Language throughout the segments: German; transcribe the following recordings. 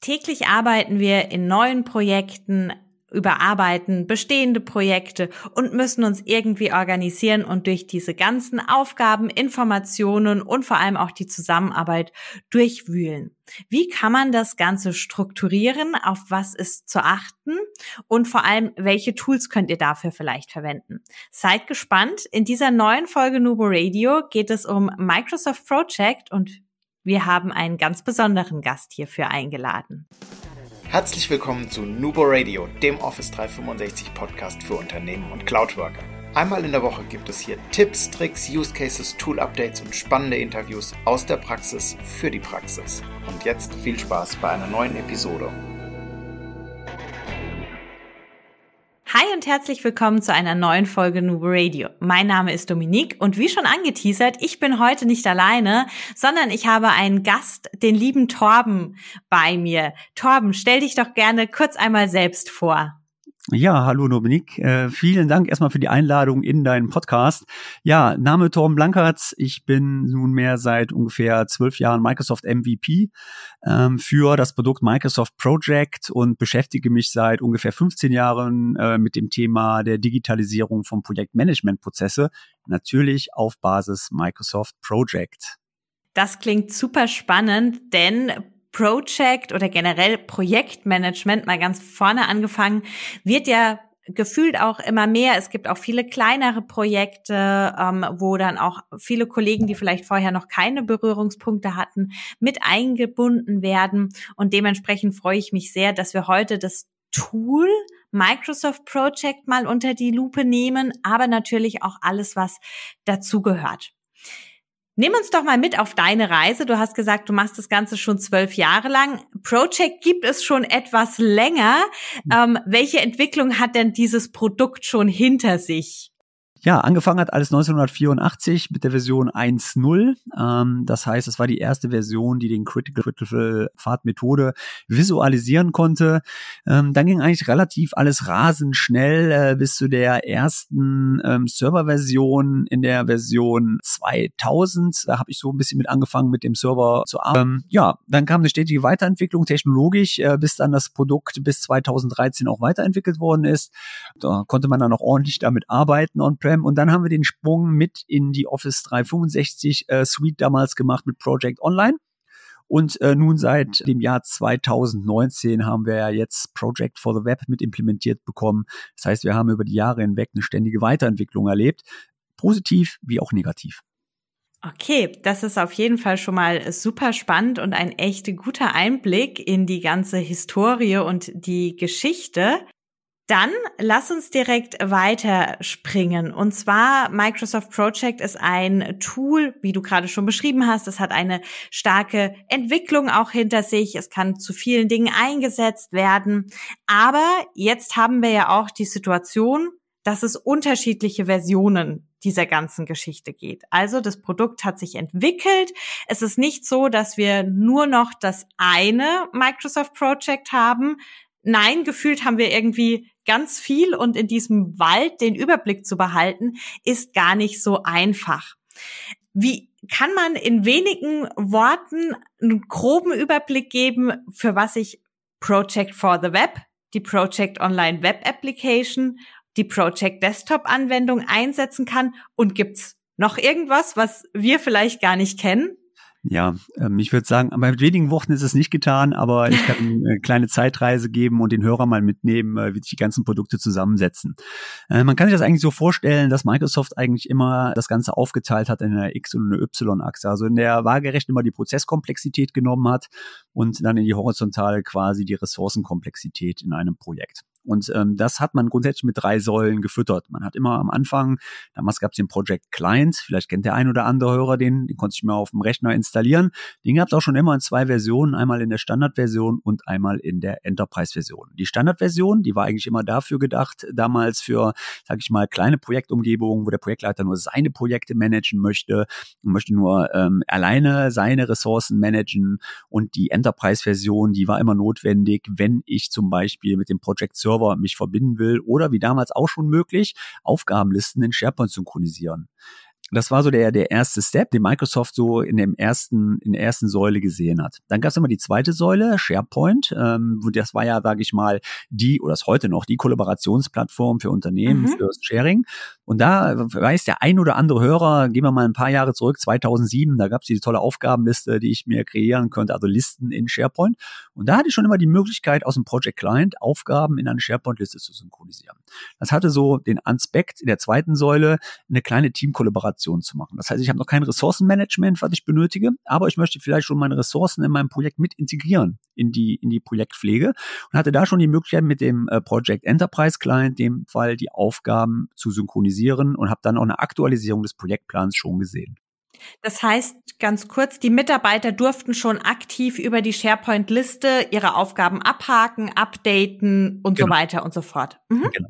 Täglich arbeiten wir in neuen Projekten, überarbeiten bestehende Projekte und müssen uns irgendwie organisieren und durch diese ganzen Aufgaben, Informationen und vor allem auch die Zusammenarbeit durchwühlen. Wie kann man das Ganze strukturieren? Auf was ist zu achten? Und vor allem, welche Tools könnt ihr dafür vielleicht verwenden? Seid gespannt. In dieser neuen Folge Nubo Radio geht es um Microsoft Project und wir haben einen ganz besonderen Gast hierfür eingeladen. Herzlich willkommen zu Nubo Radio, dem Office 365 Podcast für Unternehmen und Cloudworker. Einmal in der Woche gibt es hier Tipps, Tricks, Use Cases, Tool Updates und spannende Interviews aus der Praxis für die Praxis. Und jetzt viel Spaß bei einer neuen Episode. Hi und herzlich willkommen zu einer neuen Folge Nubo Radio. Mein Name ist Dominique und wie schon angeteasert, ich bin heute nicht alleine, sondern ich habe einen Gast, den lieben Torben, bei mir. Torben, stell dich doch gerne kurz einmal selbst vor. Ja, hallo Dominik. Äh, vielen Dank erstmal für die Einladung in deinen Podcast. Ja, Name Torben Blankertz. Ich bin nunmehr seit ungefähr zwölf Jahren Microsoft MVP ähm, für das Produkt Microsoft Project und beschäftige mich seit ungefähr 15 Jahren äh, mit dem Thema der Digitalisierung von Projektmanagementprozesse. Natürlich auf Basis Microsoft Project. Das klingt super spannend, denn Project oder generell Projektmanagement mal ganz vorne angefangen, wird ja gefühlt auch immer mehr. Es gibt auch viele kleinere Projekte, ähm, wo dann auch viele Kollegen, die vielleicht vorher noch keine Berührungspunkte hatten, mit eingebunden werden. Und dementsprechend freue ich mich sehr, dass wir heute das Tool Microsoft Project mal unter die Lupe nehmen, aber natürlich auch alles, was dazugehört. Nimm uns doch mal mit auf deine Reise. Du hast gesagt, du machst das Ganze schon zwölf Jahre lang. Project gibt es schon etwas länger. Ähm, welche Entwicklung hat denn dieses Produkt schon hinter sich? Ja, angefangen hat alles 1984 mit der Version 1.0. Ähm, das heißt, es war die erste Version, die den Critical Critical Pfad Methode visualisieren konnte. Ähm, dann ging eigentlich relativ alles rasend schnell äh, bis zu der ersten ähm, Serverversion in der Version 2000. Da habe ich so ein bisschen mit angefangen, mit dem Server zu arbeiten. Ähm, ja, dann kam eine stetige Weiterentwicklung technologisch, äh, bis dann das Produkt bis 2013 auch weiterentwickelt worden ist. Da konnte man dann auch ordentlich damit arbeiten on on Und dann haben wir den Sprung mit in die Office 365 äh, Suite damals gemacht mit Project Online. Und äh, nun seit dem Jahr 2019 haben wir ja jetzt Project for the Web mit implementiert bekommen. Das heißt, wir haben über die Jahre hinweg eine ständige Weiterentwicklung erlebt, positiv wie auch negativ. Okay, das ist auf jeden Fall schon mal super spannend und ein echt guter Einblick in die ganze Historie und die Geschichte. Dann lass uns direkt weiterspringen. Und zwar Microsoft Project ist ein Tool, wie du gerade schon beschrieben hast. Es hat eine starke Entwicklung auch hinter sich. Es kann zu vielen Dingen eingesetzt werden. Aber jetzt haben wir ja auch die Situation, dass es unterschiedliche Versionen dieser ganzen Geschichte geht. Also das Produkt hat sich entwickelt. Es ist nicht so, dass wir nur noch das eine Microsoft Project haben. Nein, gefühlt haben wir irgendwie ganz viel und in diesem Wald den Überblick zu behalten, ist gar nicht so einfach. Wie kann man in wenigen Worten einen groben Überblick geben, für was ich Project for the Web, die Project Online Web Application, die Project Desktop Anwendung einsetzen kann und gibt's noch irgendwas, was wir vielleicht gar nicht kennen? Ja, ähm, ich würde sagen, mit wenigen Worten ist es nicht getan, aber ich kann eine kleine Zeitreise geben und den Hörer mal mitnehmen, äh, wie sich die ganzen Produkte zusammensetzen. Äh, man kann sich das eigentlich so vorstellen, dass Microsoft eigentlich immer das Ganze aufgeteilt hat in eine X- und eine Y-Achse. Also in der waagerecht immer die Prozesskomplexität genommen hat und dann in die horizontale quasi die Ressourcenkomplexität in einem Projekt. Und ähm, das hat man grundsätzlich mit drei Säulen gefüttert. Man hat immer am Anfang, damals gab es den Project Client, vielleicht kennt der ein oder andere Hörer den, den konnte ich mir auf dem Rechner installieren. Den gab es auch schon immer in zwei Versionen, einmal in der Standardversion und einmal in der Enterprise-Version. Die Standardversion, die war eigentlich immer dafür gedacht, damals für, sage ich mal, kleine Projektumgebungen, wo der Projektleiter nur seine Projekte managen möchte und möchte nur ähm, alleine seine Ressourcen managen. Und die Enterprise-Version, die war immer notwendig, wenn ich zum Beispiel mit dem Project Server mich verbinden will oder wie damals auch schon möglich, Aufgabenlisten in SharePoint synchronisieren. Das war so der, der erste Step, den Microsoft so in dem ersten, in der ersten Säule gesehen hat. Dann gab es immer die zweite Säule, SharePoint. Ähm, das war ja, sage ich mal, die, oder ist heute noch, die Kollaborationsplattform für Unternehmen, mhm. für Sharing. Und da weiß der ein oder andere Hörer, gehen wir mal ein paar Jahre zurück, 2007, da gab es diese tolle Aufgabenliste, die ich mir kreieren könnte, also Listen in SharePoint. Und da hatte ich schon immer die Möglichkeit, aus dem Project Client Aufgaben in eine SharePoint-Liste zu synchronisieren. Das hatte so den Aspekt in der zweiten Säule, eine kleine Teamkollaboration zu machen. Das heißt, ich habe noch kein Ressourcenmanagement, was ich benötige, aber ich möchte vielleicht schon meine Ressourcen in meinem Projekt mit integrieren in die, in die Projektpflege und hatte da schon die Möglichkeit mit dem äh, Project Enterprise Client, dem Fall die Aufgaben zu synchronisieren und habe dann auch eine Aktualisierung des Projektplans schon gesehen. Das heißt, ganz kurz, die Mitarbeiter durften schon aktiv über die SharePoint-Liste ihre Aufgaben abhaken, updaten und genau. so weiter und so fort. Mhm. Genau.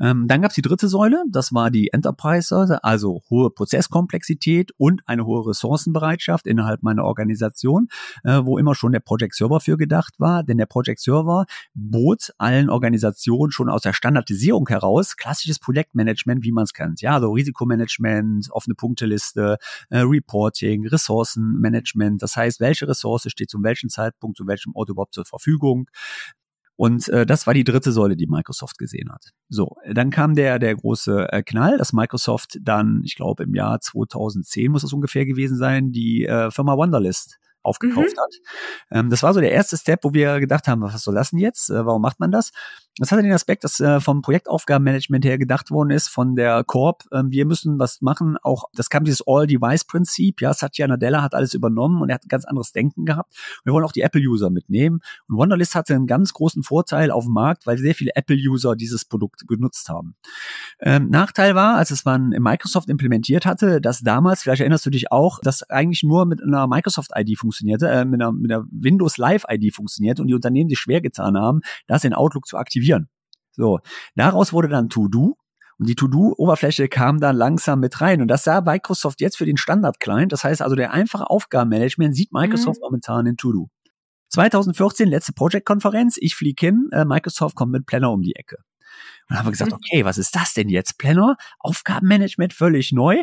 Ähm, dann gab es die dritte Säule, das war die Enterprise, also hohe Prozesskomplexität und eine hohe Ressourcenbereitschaft innerhalb meiner Organisation, äh, wo immer schon der Project Server für gedacht war. Denn der Project Server bot allen Organisationen schon aus der Standardisierung heraus klassisches Projektmanagement, wie man es kennt. Ja, also Risikomanagement, offene Punkteliste, äh, Reporting, Ressourcenmanagement. Das heißt, welche Ressource steht zu welchem Zeitpunkt, zu welchem Ort überhaupt zur Verfügung. Und äh, das war die dritte Säule, die Microsoft gesehen hat. So, dann kam der der große äh, Knall, dass Microsoft dann, ich glaube im Jahr 2010 muss es ungefähr gewesen sein, die äh, Firma Wonderlist aufgekauft mhm. hat. Ähm, das war so der erste Step, wo wir gedacht haben, was soll das denn jetzt? Äh, warum macht man das? Das hatte den Aspekt, dass äh, vom Projektaufgabenmanagement her gedacht worden ist, von der Corp, äh, wir müssen was machen, auch, das kam dieses All-Device-Prinzip, ja, Satya Nadella hat alles übernommen und er hat ein ganz anderes Denken gehabt. Wir wollen auch die Apple-User mitnehmen. Und Wonderlist hatte einen ganz großen Vorteil auf dem Markt, weil sehr viele Apple-User dieses Produkt genutzt haben. Ähm, Nachteil war, als es man in Microsoft implementiert hatte, dass damals, vielleicht erinnerst du dich auch, dass eigentlich nur mit einer Microsoft-ID funktionierte, äh, mit einer, mit einer Windows Live-ID funktionierte und die Unternehmen sich schwer getan haben, das in Outlook zu aktivieren aktivieren. So, daraus wurde dann To-Do und die To-Do-Oberfläche kam dann langsam mit rein. Und das sah Microsoft jetzt für den Standard-Client. Das heißt also, der einfache Aufgabenmanagement sieht Microsoft mhm. momentan in To-Do. 2014, letzte Project-Konferenz. Ich fliege hin. Äh, Microsoft kommt mit Planner um die Ecke. Und dann haben wir gesagt, mhm. okay, was ist das denn jetzt? Planner, Aufgabenmanagement völlig neu.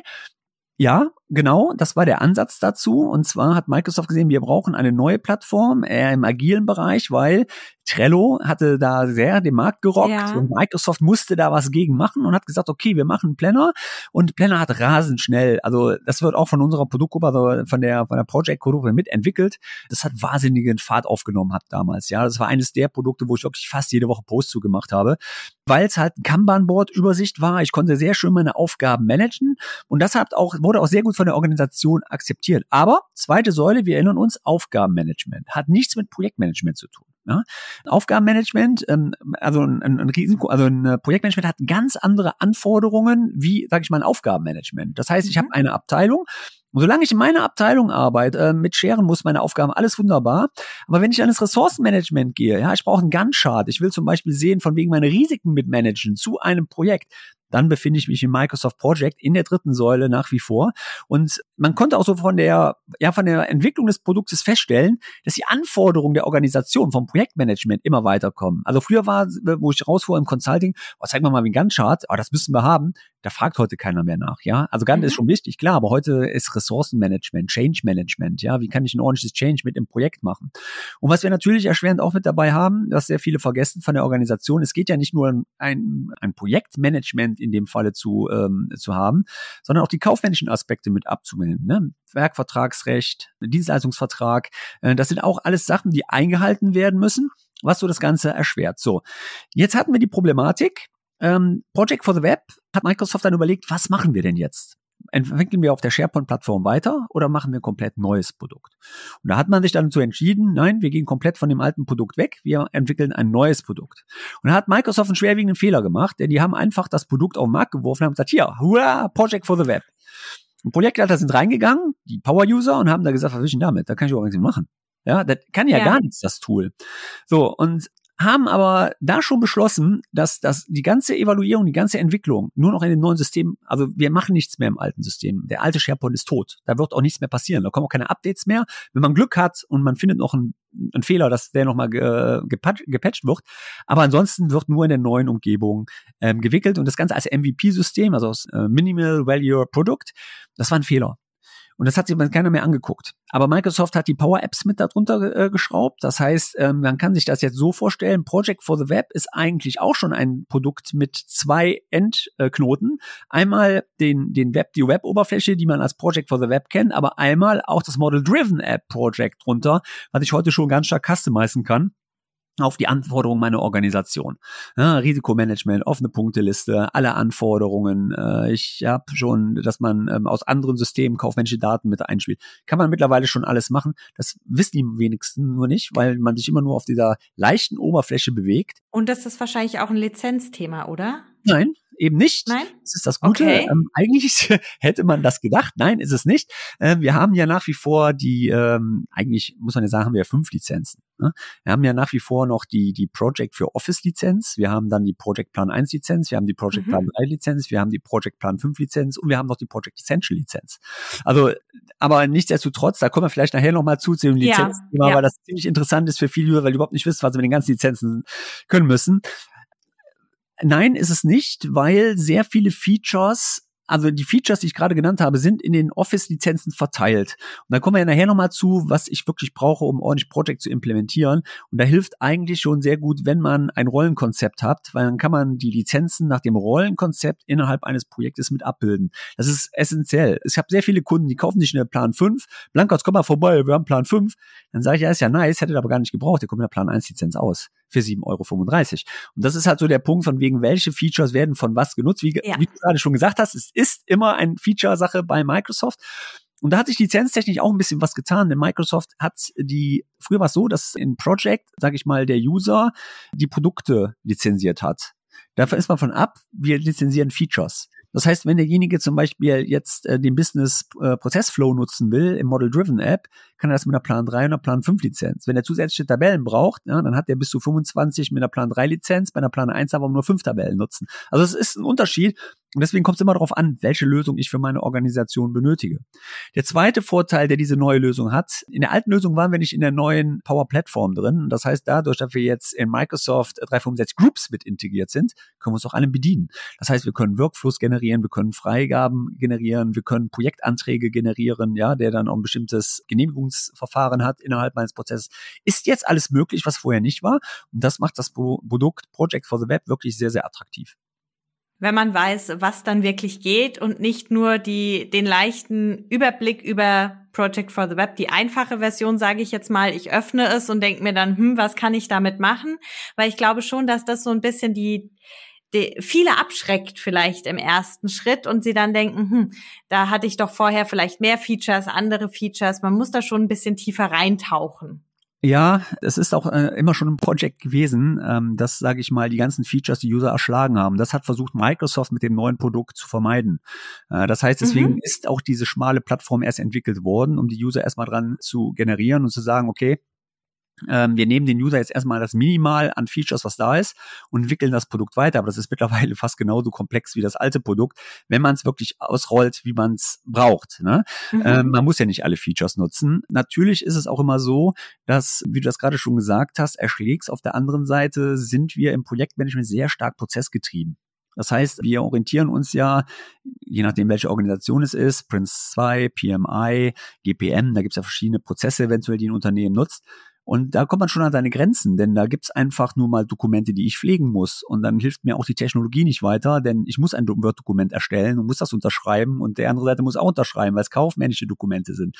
Ja, genau, das war der Ansatz dazu. Und zwar hat Microsoft gesehen, wir brauchen eine neue Plattform, eher im agilen Bereich, weil Trello hatte da sehr den Markt gerockt ja. und Microsoft musste da was gegen machen und hat gesagt, okay, wir machen einen Planner und Planner hat rasend schnell, also das wird auch von unserer Produktgruppe, also von der, von der Project-Gruppe mitentwickelt. Das hat wahnsinnigen Fahrt aufgenommen hat damals, ja. Das war eines der Produkte, wo ich wirklich fast jede Woche Post zugemacht habe, weil es halt ein Kanban-Board-Übersicht war. Ich konnte sehr schön meine Aufgaben managen und das hat auch, wurde auch sehr gut von der Organisation akzeptiert. Aber zweite Säule, wir erinnern uns, Aufgabenmanagement hat nichts mit Projektmanagement zu tun. Ja? Aufgabenmanagement, ähm, also ein, ein Risiko, also ein äh, Projektmanagement hat ganz andere Anforderungen wie, sage ich mal, ein Aufgabenmanagement. Das heißt, ich mhm. habe eine Abteilung und solange ich in meiner Abteilung arbeite, äh, mit Scheren muss meine Aufgaben, alles wunderbar. Aber wenn ich an das Ressourcenmanagement gehe, ja, ich brauche einen Gantt-Chart, ich will zum Beispiel sehen, von wegen meine Risiken mitmanagen zu einem Projekt, dann befinde ich mich im Microsoft Project in der dritten Säule nach wie vor. Und man konnte auch so von der, ja, von der Entwicklung des Produktes feststellen, dass die Anforderungen der Organisation vom Projektmanagement immer weiterkommen. Also früher war, wo ich rausfuhr im Consulting, oh, zeig mal mal wie ein Gantt-Chart, oh, das müssen wir haben. Da fragt heute keiner mehr nach, ja. Also Gantt mhm. ist schon wichtig, klar, aber heute ist Ressourcenmanagement, Change Management, ja. Wie kann ich ein ordentliches Change mit im Projekt machen? Und was wir natürlich erschwerend auch mit dabei haben, was sehr viele vergessen von der Organisation, es geht ja nicht nur ein, ein Projektmanagement in dem Falle zu, ähm, zu haben, sondern auch die kaufmännischen Aspekte mit abzumelden. Ne? Werkvertragsrecht, Dienstleistungsvertrag, äh, das sind auch alles Sachen, die eingehalten werden müssen, was so das Ganze erschwert. So, jetzt hatten wir die Problematik, ähm, Project for the Web hat Microsoft dann überlegt, was machen wir denn jetzt? entwickeln wir auf der SharePoint-Plattform weiter oder machen wir ein komplett neues Produkt? Und da hat man sich dann dazu entschieden, nein, wir gehen komplett von dem alten Produkt weg, wir entwickeln ein neues Produkt. Und da hat Microsoft einen schwerwiegenden Fehler gemacht, denn die haben einfach das Produkt auf den Markt geworfen und haben gesagt, hier, hurra, Project for the Web. Und Projektleiter sind reingegangen, die Power-User, und haben da gesagt, was will ich denn damit? Da kann ich auch nichts machen. Ja, das kann ja, ja, gar nichts, das Tool. So, und haben aber da schon beschlossen, dass, dass die ganze Evaluierung, die ganze Entwicklung nur noch in dem neuen System, also wir machen nichts mehr im alten System. Der alte SharePoint ist tot. Da wird auch nichts mehr passieren. Da kommen auch keine Updates mehr. Wenn man Glück hat und man findet noch einen, einen Fehler, dass der nochmal ge, gepatcht, gepatcht wird. Aber ansonsten wird nur in der neuen Umgebung ähm, gewickelt und das Ganze als MVP-System, also als äh, Minimal Value Product, das war ein Fehler. Und das hat sich keiner mehr angeguckt. Aber Microsoft hat die Power Apps mit darunter äh, geschraubt. Das heißt, ähm, man kann sich das jetzt so vorstellen, Project for the Web ist eigentlich auch schon ein Produkt mit zwei Endknoten. Einmal den, den Web, die Web-Oberfläche, die man als Project for the Web kennt, aber einmal auch das Model-Driven App Project drunter, was ich heute schon ganz stark customizen kann auf die Anforderungen meiner Organisation. Ja, Risikomanagement, offene Punkteliste, alle Anforderungen. Äh, ich habe schon, dass man ähm, aus anderen Systemen kaufmännische Daten mit einspielt. Kann man mittlerweile schon alles machen. Das wissen die wenigsten nur nicht, weil man sich immer nur auf dieser leichten Oberfläche bewegt. Und das ist wahrscheinlich auch ein Lizenzthema, oder? Nein, eben nicht. Nein? Das ist das Gute. Okay. Ähm, eigentlich hätte man das gedacht. Nein, ist es nicht. Ähm, wir haben ja nach wie vor die, ähm, eigentlich muss man ja sagen, haben wir ja fünf Lizenzen. Ne? Wir haben ja nach wie vor noch die, die Project für Office Lizenz. Wir haben dann die Project Plan 1 Lizenz. Wir haben die Project Plan Mhm. 3 Lizenz. Wir haben die Project Plan 5 Lizenz und wir haben noch die Project Essential Lizenz. Also, aber nichtsdestotrotz, da kommen wir vielleicht nachher nochmal zu, zu dem Ja, Lizenzthema, ja. weil das ziemlich interessant ist für viele User, weil die überhaupt nicht wissen, was sie mit den ganzen Lizenzen können müssen. Nein, ist es nicht, weil sehr viele Features, also die Features, die ich gerade genannt habe, sind in den Office-Lizenzen verteilt. Und da kommen wir ja nachher nochmal zu, was ich wirklich brauche, um ordentlich Project zu implementieren. Und da hilft eigentlich schon sehr gut, wenn man ein Rollenkonzept hat, weil dann kann man die Lizenzen nach dem Rollenkonzept innerhalb eines Projektes mit abbilden. Das ist essentiell. Ich habe sehr viele Kunden, die kaufen sich eine Plan 5. Blankos, komm mal vorbei, wir haben Plan 5. Dann sage ich, ja, ist ja nice, hättet aber gar nicht gebraucht. Der kommt in der Plan 1 Lizenz aus für 7,35 Euro. Und das ist halt so der Punkt von wegen, welche Features werden von was genutzt. Wie, Ja. wie du gerade schon gesagt hast, es ist immer ein Feature-Sache bei Microsoft. Und da hat sich lizenztechnisch auch ein bisschen was getan, denn Microsoft hat die, früher war es so, dass in Project, sage ich mal, der User die Produkte lizenziert hat. Dafür ist man von ab, wir lizenzieren Features. Das heißt, wenn derjenige zum Beispiel jetzt äh, den Business äh, Prozessflow nutzen will im Model Driven App, kann er das mit einer Plan 3 und einer Plan 5 Lizenz. Wenn er zusätzliche Tabellen braucht, ja, dann hat er bis zu 25 mit einer Plan 3 Lizenz, bei einer Plan 1 aber nur 5 Tabellen nutzen. Also es ist ein Unterschied und deswegen kommt es immer darauf an, welche Lösung ich für meine Organisation benötige. Der zweite Vorteil, der diese neue Lösung hat, in der alten Lösung waren wir nicht in der neuen Power Plattform drin. Das heißt, dadurch, dass wir jetzt in Microsoft 365 Groups mit integriert sind, können wir uns auch alle bedienen. Das heißt, wir können Workflows generieren, wir können Freigaben generieren, wir können Projektanträge generieren, ja, der dann auch ein bestimmtes Genehmigungsverfahren hat innerhalb meines Prozesses. Ist jetzt alles möglich, was vorher nicht war. Und das macht das Pro Produkt Project for the Web wirklich sehr, sehr attraktiv. Wenn man weiß, was dann wirklich geht und nicht nur die, den leichten Überblick über Project for the Web, die einfache Version, sage ich jetzt mal, ich öffne es und denke mir dann, hm, was kann ich damit machen? Weil ich glaube schon, dass das so ein bisschen die, die viele abschreckt vielleicht im ersten Schritt und sie dann denken, hm, da hatte ich doch vorher vielleicht mehr Features, andere Features. Man muss da schon ein bisschen tiefer reintauchen. Ja, es ist auch äh, immer schon ein Projekt gewesen, ähm, dass, sage ich mal, die ganzen Features die User erschlagen haben. Das hat versucht Microsoft mit dem neuen Produkt zu vermeiden. Äh, das heißt, deswegen Mhm. ist auch diese schmale Plattform erst entwickelt worden, um die User erstmal dran zu generieren und zu sagen, okay, ähm, wir nehmen den User jetzt erstmal das Minimal an Features, was da ist, und entwickeln das Produkt weiter. Aber das ist mittlerweile fast genauso komplex wie das alte Produkt, wenn man es wirklich ausrollt, wie man es braucht. Ne? Mhm. Ähm, man muss ja nicht alle Features nutzen. Natürlich ist es auch immer so, dass, wie du das gerade schon gesagt hast, erschlägst auf der anderen Seite sind wir im Projektmanagement sehr stark prozessgetrieben. Das heißt, wir orientieren uns ja, je nachdem, welche Organisation es ist, Prince 2, PMI, GPM, da gibt es ja verschiedene Prozesse eventuell, die ein Unternehmen nutzt. Und da kommt man schon an seine Grenzen, denn da gibt's einfach nur mal Dokumente, die ich pflegen muss. Und dann hilft mir auch die Technologie nicht weiter, denn ich muss ein Word-Dokument erstellen und muss das unterschreiben und der andere Seite muss auch unterschreiben, weil es kaufmännische Dokumente sind.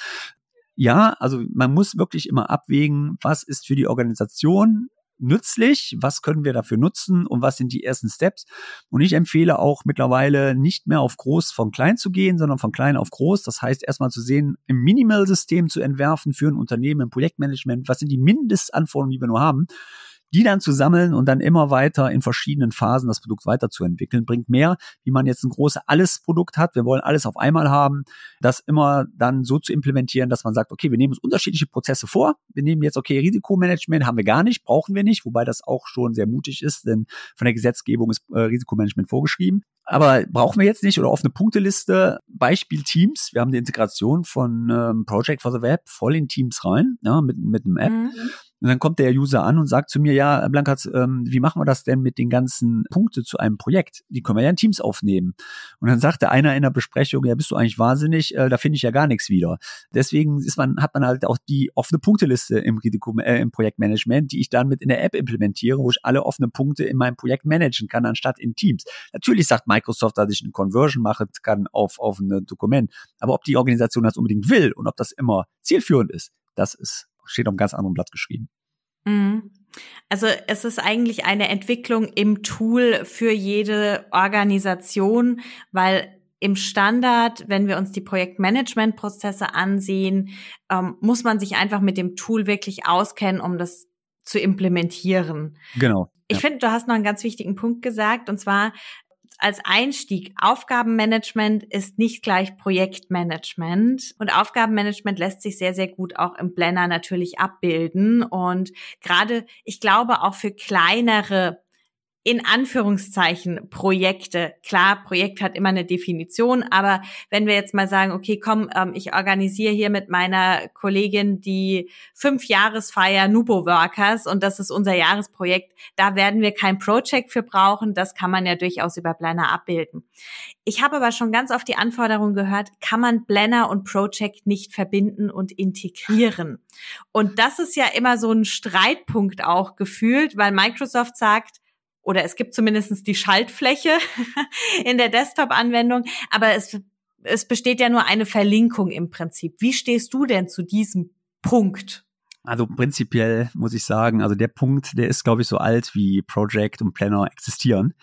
Ja, also man muss wirklich immer abwägen, was ist für die Organisation nützlich, was können wir dafür nutzen und was sind die ersten Steps. Und ich empfehle auch mittlerweile nicht mehr auf groß von klein zu gehen, sondern von klein auf groß. Das heißt erstmal zu sehen, im Minimal-System zu entwerfen für ein Unternehmen im Projektmanagement, was sind die Mindestanforderungen, die wir nur haben. Die dann zu sammeln und dann immer weiter in verschiedenen Phasen das Produkt weiterzuentwickeln, bringt mehr, wie man jetzt ein großes Alles-Produkt hat. Wir wollen alles auf einmal haben, das immer dann so zu implementieren, dass man sagt, okay, wir nehmen uns unterschiedliche Prozesse vor. Wir nehmen jetzt, okay, Risikomanagement haben wir gar nicht, brauchen wir nicht, wobei das auch schon sehr mutig ist, denn von der Gesetzgebung ist äh, Risikomanagement vorgeschrieben. Aber brauchen wir jetzt nicht oder offene Punkteliste. Beispiel Teams. Wir haben die Integration von ähm, Project for the Web voll in Teams rein, ja, mit, mit einem App. Mhm. Und dann kommt der User an und sagt zu mir, ja, Blankat, ähm, wie machen wir das denn mit den ganzen Punkten zu einem Projekt? Die können wir ja in Teams aufnehmen. Und dann sagte einer in der Besprechung, ja, bist du eigentlich wahnsinnig? Äh, da finde ich ja gar nichts wieder. Deswegen ist man, hat man halt auch die offene Punkteliste im, äh, im Projektmanagement, die ich dann mit in der App implementiere, wo ich alle offenen Punkte in meinem Projekt managen kann, anstatt in Teams. Natürlich sagt Microsoft, dass ich eine Conversion machen kann auf, auf ein Dokument. Aber ob die Organisation das unbedingt will und ob das immer zielführend ist, das ist steht auf einem ganz anderen Blatt geschrieben. Mhm. Also es ist eigentlich eine Entwicklung im Tool für jede Organisation, weil im Standard, wenn wir uns die Projektmanagement-Prozesse ansehen, ähm, muss man sich einfach mit dem Tool wirklich auskennen, um das zu implementieren. Genau. Ich ja. finde, du hast noch einen ganz wichtigen Punkt gesagt, und zwar als Einstieg, Aufgabenmanagement ist nicht gleich Projektmanagement. Und Aufgabenmanagement lässt sich sehr, sehr gut auch im Planner natürlich abbilden. Und gerade, ich glaube, auch für kleinere in Anführungszeichen Projekte. Klar, Projekt hat immer eine Definition, aber wenn wir jetzt mal sagen, okay, komm, ähm, ich organisiere hier mit meiner Kollegin die fünf Jahresfeier Nubo Workers und das ist unser Jahresprojekt, da werden wir kein Project für brauchen, das kann man ja durchaus über Planner abbilden. Ich habe aber schon ganz oft die Anforderung gehört, kann man Planner und Project nicht verbinden und integrieren? Und das ist ja immer so ein Streitpunkt auch gefühlt, weil Microsoft sagt, oder es gibt zumindest die Schaltfläche in der Desktop-Anwendung, aber es, es besteht ja nur eine Verlinkung im Prinzip. Wie stehst du denn zu diesem Punkt? Also prinzipiell muss ich sagen, also der Punkt, der ist, glaube ich, so alt wie Project und Planner existieren.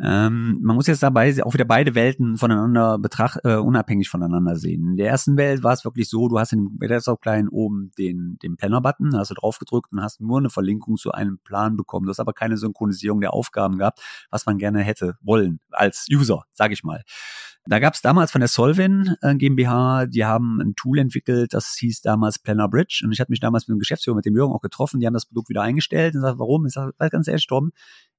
Ähm, man muss jetzt dabei auch wieder beide Welten voneinander betracht, äh, unabhängig voneinander sehen. In der ersten Welt war es wirklich so, du hast in dem Desktop-Client oben den, den Planner-Button, hast du drauf gedrückt und hast nur eine Verlinkung zu einem Plan bekommen. Du hast aber keine Synchronisierung der Aufgaben gehabt, was man gerne hätte wollen als User, sage ich mal. Da gab es damals von der Solvin äh, GmbH, die haben ein Tool entwickelt, das hieß damals Planner Bridge. Und ich hatte mich damals mit dem Geschäftsführer, mit dem Jürgen auch getroffen, die haben das Produkt wieder eingestellt und gesagt, warum? Ich sage, ganz ehrlich, Torben,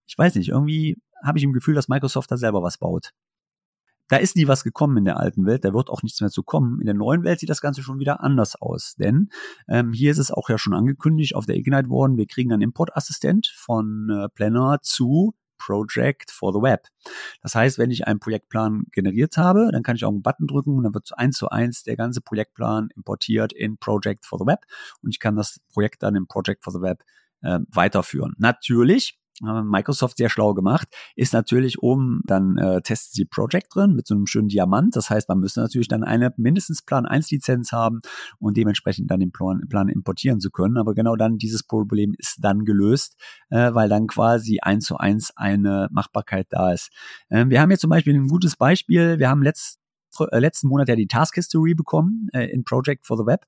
ich weiß nicht, irgendwie habe ich im Gefühl, dass Microsoft da selber was baut. Da ist nie was gekommen in der alten Welt, da wird auch nichts mehr zu kommen. In der neuen Welt sieht das Ganze schon wieder anders aus, denn ähm, hier ist es auch ja schon angekündigt auf der Ignite worden, wir kriegen einen Importassistent von äh, Planner zu Project for the Web. Das heißt, wenn ich einen Projektplan generiert habe, dann kann ich auch einen Button drücken und dann wird eins zu eins der ganze Projektplan importiert in Project for the Web und ich kann das Projekt dann in Project for the Web äh, weiterführen. Natürlich Microsoft sehr schlau gemacht, ist natürlich oben dann äh, testen sie Project drin mit so einem schönen Diamant. Das heißt, man müsste natürlich dann eine mindestens Plan 1 Lizenz haben und dementsprechend dann den Plan, Plan importieren zu können. Aber genau dann dieses Problem ist dann gelöst, äh, weil dann quasi eins zu eins eine Machbarkeit da ist. Ähm, wir haben jetzt zum Beispiel ein gutes Beispiel. Wir haben letzt, äh, letzten Monat ja die Task History bekommen äh, in Project for the Web.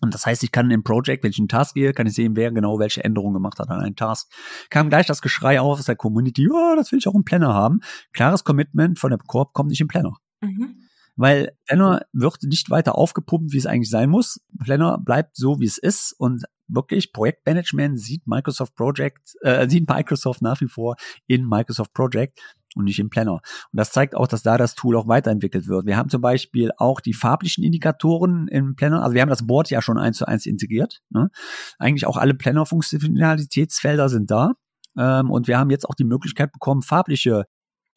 Und das heißt, ich kann im Project, wenn ich einen Task gehe, kann ich sehen, wer genau welche Änderungen gemacht hat an einem Task. Kam gleich das Geschrei auf aus der Community, ja, oh, das will ich auch im Planner haben. Klares Commitment von der Corp kommt nicht im Planner. Mhm. Weil Planner wird nicht weiter aufgepumpt, wie es eigentlich sein muss. Planner bleibt so, wie es ist und wirklich Projektmanagement sieht Microsoft Project, äh, sieht Microsoft nach wie vor in Microsoft Project und nicht im Planner. Und das zeigt auch, dass da das Tool auch weiterentwickelt wird. Wir haben zum Beispiel auch die farblichen Indikatoren im Planner. Also wir haben das Board ja schon eins zu eins integriert. Ne? Eigentlich auch alle Planner-Funktionalitätsfelder sind da. Ähm, und wir haben jetzt auch die Möglichkeit bekommen, farbliche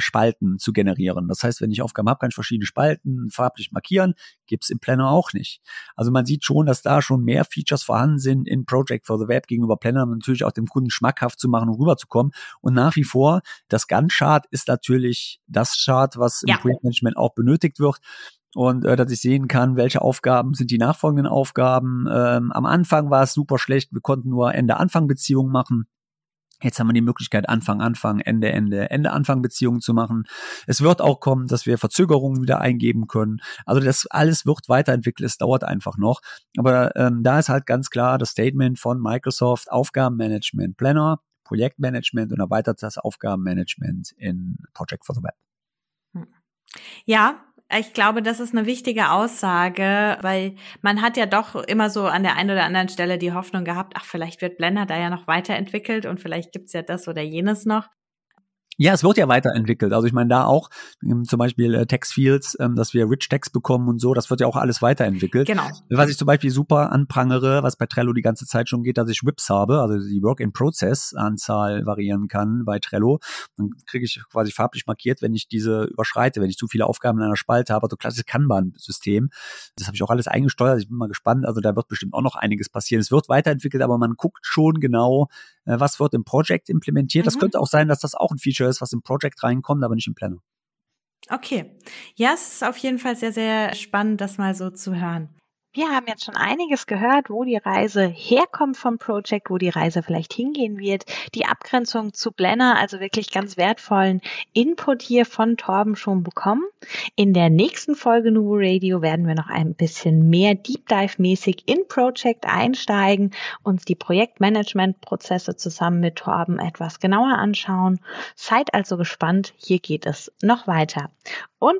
Spalten zu generieren. Das heißt, wenn ich Aufgaben habe, kann ich verschiedene Spalten farblich markieren. Gibt's im Planner auch nicht. Also man sieht schon, dass da schon mehr Features vorhanden sind in Project for the Web gegenüber Planner, um natürlich auch dem Kunden schmackhaft zu machen und rüberzukommen. Und nach wie vor, das Gantt-Chart ist natürlich das Chart, was ja. im Projektmanagement auch benötigt wird und äh, dass ich sehen kann, welche Aufgaben sind die nachfolgenden Aufgaben. Ähm, am Anfang war es super schlecht, wir konnten nur Ende-Anfang-Beziehungen machen. Jetzt haben wir die Möglichkeit, Anfang, Anfang, Ende, Ende, Ende, Anfang Beziehungen zu machen. Es wird auch kommen, dass wir Verzögerungen wieder eingeben können. Also das alles wird weiterentwickelt. Es dauert einfach noch. Aber ähm, da ist halt ganz klar das Statement von Microsoft Aufgabenmanagement Planner Projektmanagement und erweitert das Aufgabenmanagement in Project for the Web. Ja, ich glaube, das ist eine wichtige Aussage, weil man hat ja doch immer so an der einen oder anderen Stelle die Hoffnung gehabt, ach, vielleicht wird Blender da ja noch weiterentwickelt und vielleicht gibt's ja das oder jenes noch. Ja, es wird ja weiterentwickelt. Also ich meine, da auch ähm, zum Beispiel äh, Textfields, ähm, dass wir Rich Text bekommen und so, das wird ja auch alles weiterentwickelt. Genau. Was ich zum Beispiel super anprangere, was bei Trello die ganze Zeit schon geht, dass ich Whips habe, also die Work-in-Process-Anzahl variieren kann bei Trello. Dann kriege ich quasi farblich markiert, wenn ich diese überschreite, wenn ich zu viele Aufgaben in einer Spalte habe, also klassisches Kanban-System. Das habe ich auch alles eingesteuert. Ich bin mal gespannt. Also da wird bestimmt auch noch einiges passieren. Es wird weiterentwickelt, aber man guckt schon genau, äh, was wird im Project implementiert. Mhm. Das könnte auch sein, dass das auch ein Feature ist, was im Project reinkommt, aber nicht im Planner. Okay. Ja, es ist auf jeden Fall sehr, sehr spannend, das mal so zu hören. Wir haben jetzt schon einiges gehört, wo die Reise herkommt vom Project, wo die Reise vielleicht hingehen wird. Die Abgrenzung zu Blender, also wirklich ganz wertvollen Input hier von Torben schon bekommen. In der nächsten Folge Nuvo Radio werden wir noch ein bisschen mehr Deep Dive mäßig in Project einsteigen, uns die Projektmanagement-Prozesse zusammen mit Torben etwas genauer anschauen. Seid also gespannt, hier geht es noch weiter. Und